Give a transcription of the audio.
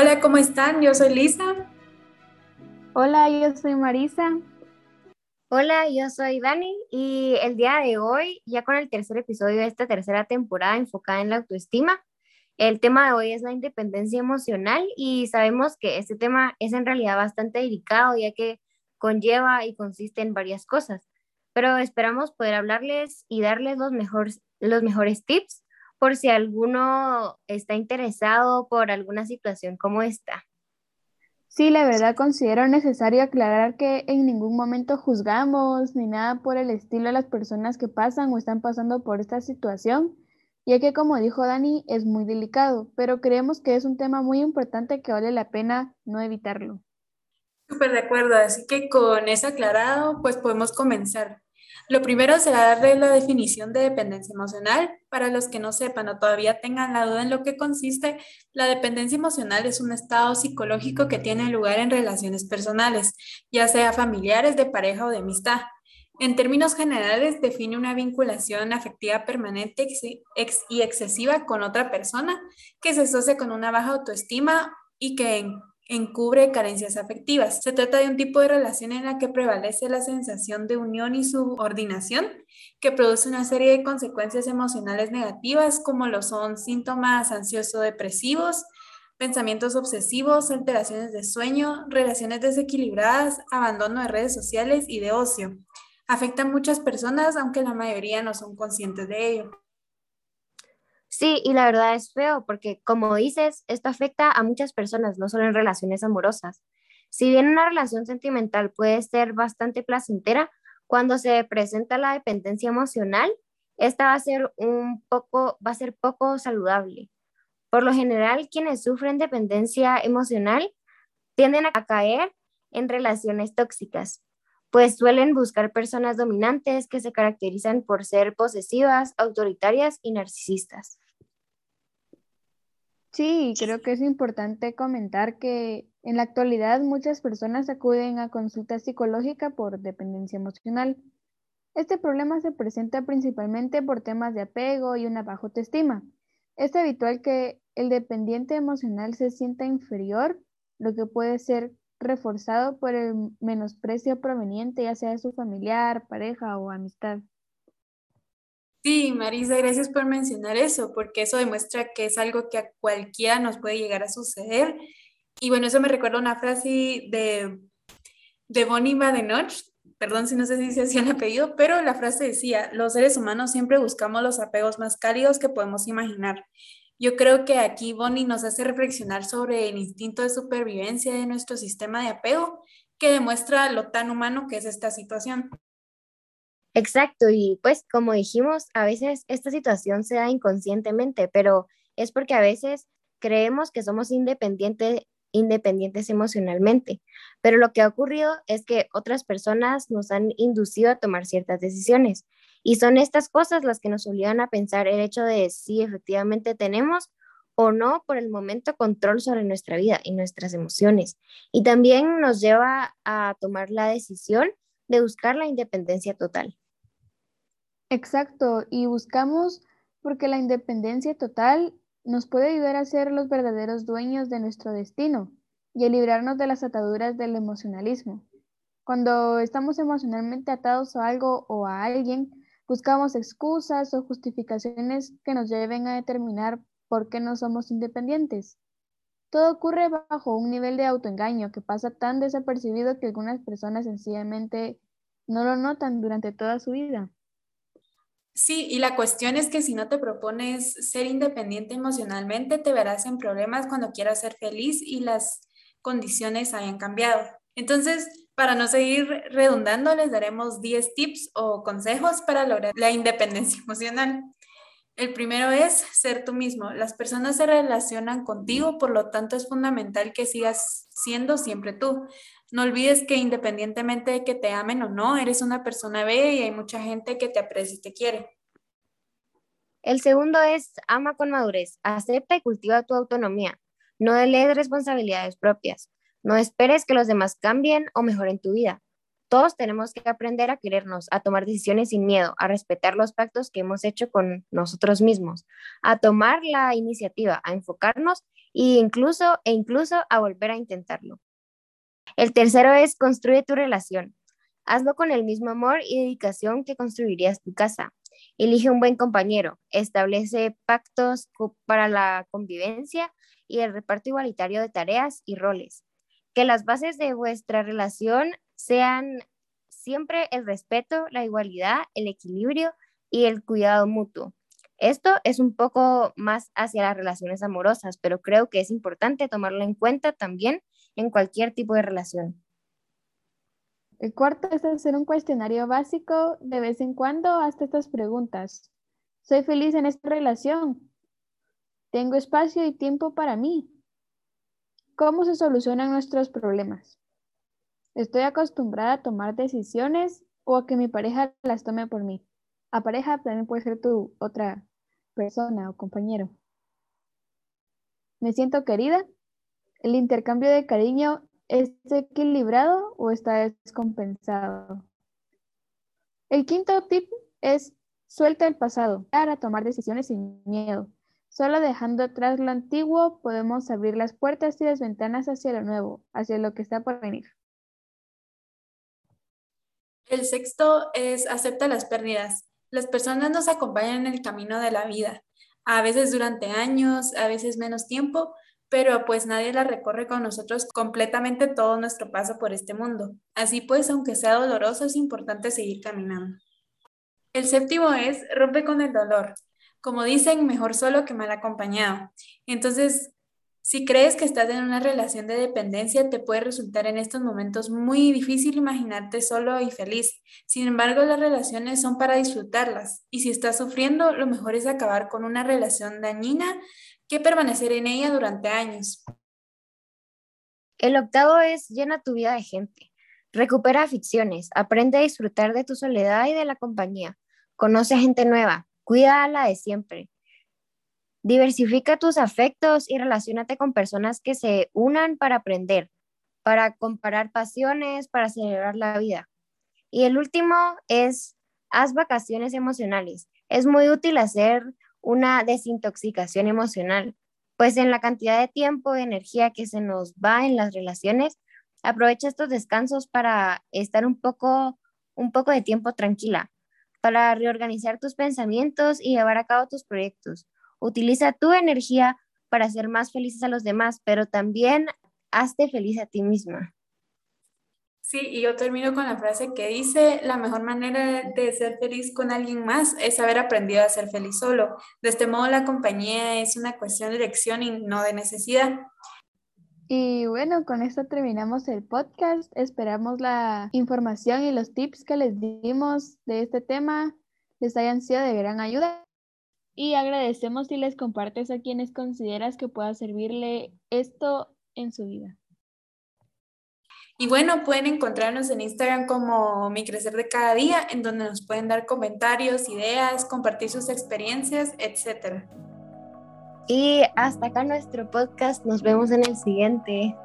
Hola, ¿cómo están? Yo soy Lisa. Hola, yo soy Marisa. Hola, yo soy Dani y el día de hoy, ya con el tercer episodio de esta tercera temporada enfocada en la autoestima, el tema de hoy es la independencia emocional y sabemos que este tema es en realidad bastante delicado ya que conlleva y consiste en varias cosas, pero esperamos poder hablarles y darles los mejores, los mejores tips por si alguno está interesado por alguna situación como esta. Sí, la verdad considero necesario aclarar que en ningún momento juzgamos ni nada por el estilo a las personas que pasan o están pasando por esta situación, ya que como dijo Dani, es muy delicado, pero creemos que es un tema muy importante que vale la pena no evitarlo. Súper de acuerdo, así que con eso aclarado, pues podemos comenzar. Lo primero será darle la definición de dependencia emocional. Para los que no sepan o todavía tengan la duda en lo que consiste, la dependencia emocional es un estado psicológico que tiene lugar en relaciones personales, ya sea familiares, de pareja o de amistad. En términos generales, define una vinculación afectiva permanente y excesiva con otra persona que se asocia con una baja autoestima y que encubre carencias afectivas. Se trata de un tipo de relación en la que prevalece la sensación de unión y subordinación, que produce una serie de consecuencias emocionales negativas, como lo son síntomas ansioso-depresivos, pensamientos obsesivos, alteraciones de sueño, relaciones desequilibradas, abandono de redes sociales y de ocio. Afecta a muchas personas, aunque la mayoría no son conscientes de ello. Sí, y la verdad es feo porque, como dices, esto afecta a muchas personas, no solo en relaciones amorosas. Si bien una relación sentimental puede ser bastante placentera, cuando se presenta la dependencia emocional, esta va a ser un poco, va a ser poco saludable. Por lo general, quienes sufren dependencia emocional tienden a caer en relaciones tóxicas, pues suelen buscar personas dominantes que se caracterizan por ser posesivas, autoritarias y narcisistas. Sí, creo que es importante comentar que en la actualidad muchas personas acuden a consulta psicológica por dependencia emocional. Este problema se presenta principalmente por temas de apego y una baja autoestima. Es habitual que el dependiente emocional se sienta inferior, lo que puede ser reforzado por el menosprecio proveniente ya sea de su familiar, pareja o amistad. Sí, Marisa, gracias por mencionar eso, porque eso demuestra que es algo que a cualquiera nos puede llegar a suceder. Y bueno, eso me recuerda una frase de, de Bonnie Badenoch, perdón si no sé si se hacía el apellido, pero la frase decía, los seres humanos siempre buscamos los apegos más cálidos que podemos imaginar. Yo creo que aquí Bonnie nos hace reflexionar sobre el instinto de supervivencia de nuestro sistema de apego, que demuestra lo tan humano que es esta situación. Exacto, y pues como dijimos, a veces esta situación se da inconscientemente, pero es porque a veces creemos que somos independientes, independientes emocionalmente, pero lo que ha ocurrido es que otras personas nos han inducido a tomar ciertas decisiones y son estas cosas las que nos obligan a pensar el hecho de si efectivamente tenemos o no por el momento control sobre nuestra vida y nuestras emociones. Y también nos lleva a tomar la decisión de buscar la independencia total. Exacto, y buscamos porque la independencia total nos puede ayudar a ser los verdaderos dueños de nuestro destino y a librarnos de las ataduras del emocionalismo. Cuando estamos emocionalmente atados a algo o a alguien, buscamos excusas o justificaciones que nos lleven a determinar por qué no somos independientes. Todo ocurre bajo un nivel de autoengaño que pasa tan desapercibido que algunas personas sencillamente no lo notan durante toda su vida. Sí, y la cuestión es que si no te propones ser independiente emocionalmente, te verás en problemas cuando quieras ser feliz y las condiciones hayan cambiado. Entonces, para no seguir redundando, les daremos 10 tips o consejos para lograr la independencia emocional. El primero es ser tú mismo. Las personas se relacionan contigo, por lo tanto es fundamental que sigas siendo siempre tú. No olvides que independientemente de que te amen o no, eres una persona bella y hay mucha gente que te aprecia y te quiere. El segundo es ama con madurez, acepta y cultiva tu autonomía. No delees responsabilidades propias. No esperes que los demás cambien o mejoren tu vida. Todos tenemos que aprender a querernos, a tomar decisiones sin miedo, a respetar los pactos que hemos hecho con nosotros mismos, a tomar la iniciativa, a enfocarnos e incluso, e incluso a volver a intentarlo. El tercero es construye tu relación. Hazlo con el mismo amor y dedicación que construirías tu casa. Elige un buen compañero, establece pactos para la convivencia y el reparto igualitario de tareas y roles. Que las bases de vuestra relación sean siempre el respeto, la igualdad, el equilibrio y el cuidado mutuo. Esto es un poco más hacia las relaciones amorosas, pero creo que es importante tomarlo en cuenta también en cualquier tipo de relación. El cuarto es hacer un cuestionario básico de vez en cuando hasta estas preguntas. ¿Soy feliz en esta relación? ¿Tengo espacio y tiempo para mí? ¿Cómo se solucionan nuestros problemas? ¿Estoy acostumbrada a tomar decisiones o a que mi pareja las tome por mí? A pareja también puede ser tu otra persona o compañero. ¿Me siento querida? ¿El intercambio de cariño ¿Es equilibrado o está descompensado? El quinto tip es suelta el pasado para tomar decisiones sin miedo. Solo dejando atrás lo antiguo podemos abrir las puertas y las ventanas hacia lo nuevo, hacia lo que está por venir. El sexto es acepta las pérdidas. Las personas nos acompañan en el camino de la vida, a veces durante años, a veces menos tiempo, pero pues nadie la recorre con nosotros completamente todo nuestro paso por este mundo. Así pues, aunque sea doloroso, es importante seguir caminando. El séptimo es rompe con el dolor. Como dicen, mejor solo que mal acompañado. Entonces, si crees que estás en una relación de dependencia, te puede resultar en estos momentos muy difícil imaginarte solo y feliz. Sin embargo, las relaciones son para disfrutarlas. Y si estás sufriendo, lo mejor es acabar con una relación dañina que permanecer en ella durante años. El octavo es llena tu vida de gente. Recupera aficiones, aprende a disfrutar de tu soledad y de la compañía. Conoce gente nueva, cuida a la de siempre. Diversifica tus afectos y relacionate con personas que se unan para aprender, para comparar pasiones, para celebrar la vida. Y el último es haz vacaciones emocionales. Es muy útil hacer una desintoxicación emocional, pues en la cantidad de tiempo y energía que se nos va en las relaciones, aprovecha estos descansos para estar un poco, un poco de tiempo tranquila, para reorganizar tus pensamientos y llevar a cabo tus proyectos. Utiliza tu energía para hacer más felices a los demás, pero también hazte feliz a ti misma. Sí, y yo termino con la frase que dice, la mejor manera de ser feliz con alguien más es haber aprendido a ser feliz solo. De este modo, la compañía es una cuestión de elección y no de necesidad. Y bueno, con esto terminamos el podcast. Esperamos la información y los tips que les dimos de este tema les hayan sido de gran ayuda. Y agradecemos si les compartes a quienes consideras que pueda servirle esto en su vida. Y bueno, pueden encontrarnos en Instagram como Mi Crecer de Cada Día, en donde nos pueden dar comentarios, ideas, compartir sus experiencias, etc. Y hasta acá nuestro podcast. Nos vemos en el siguiente.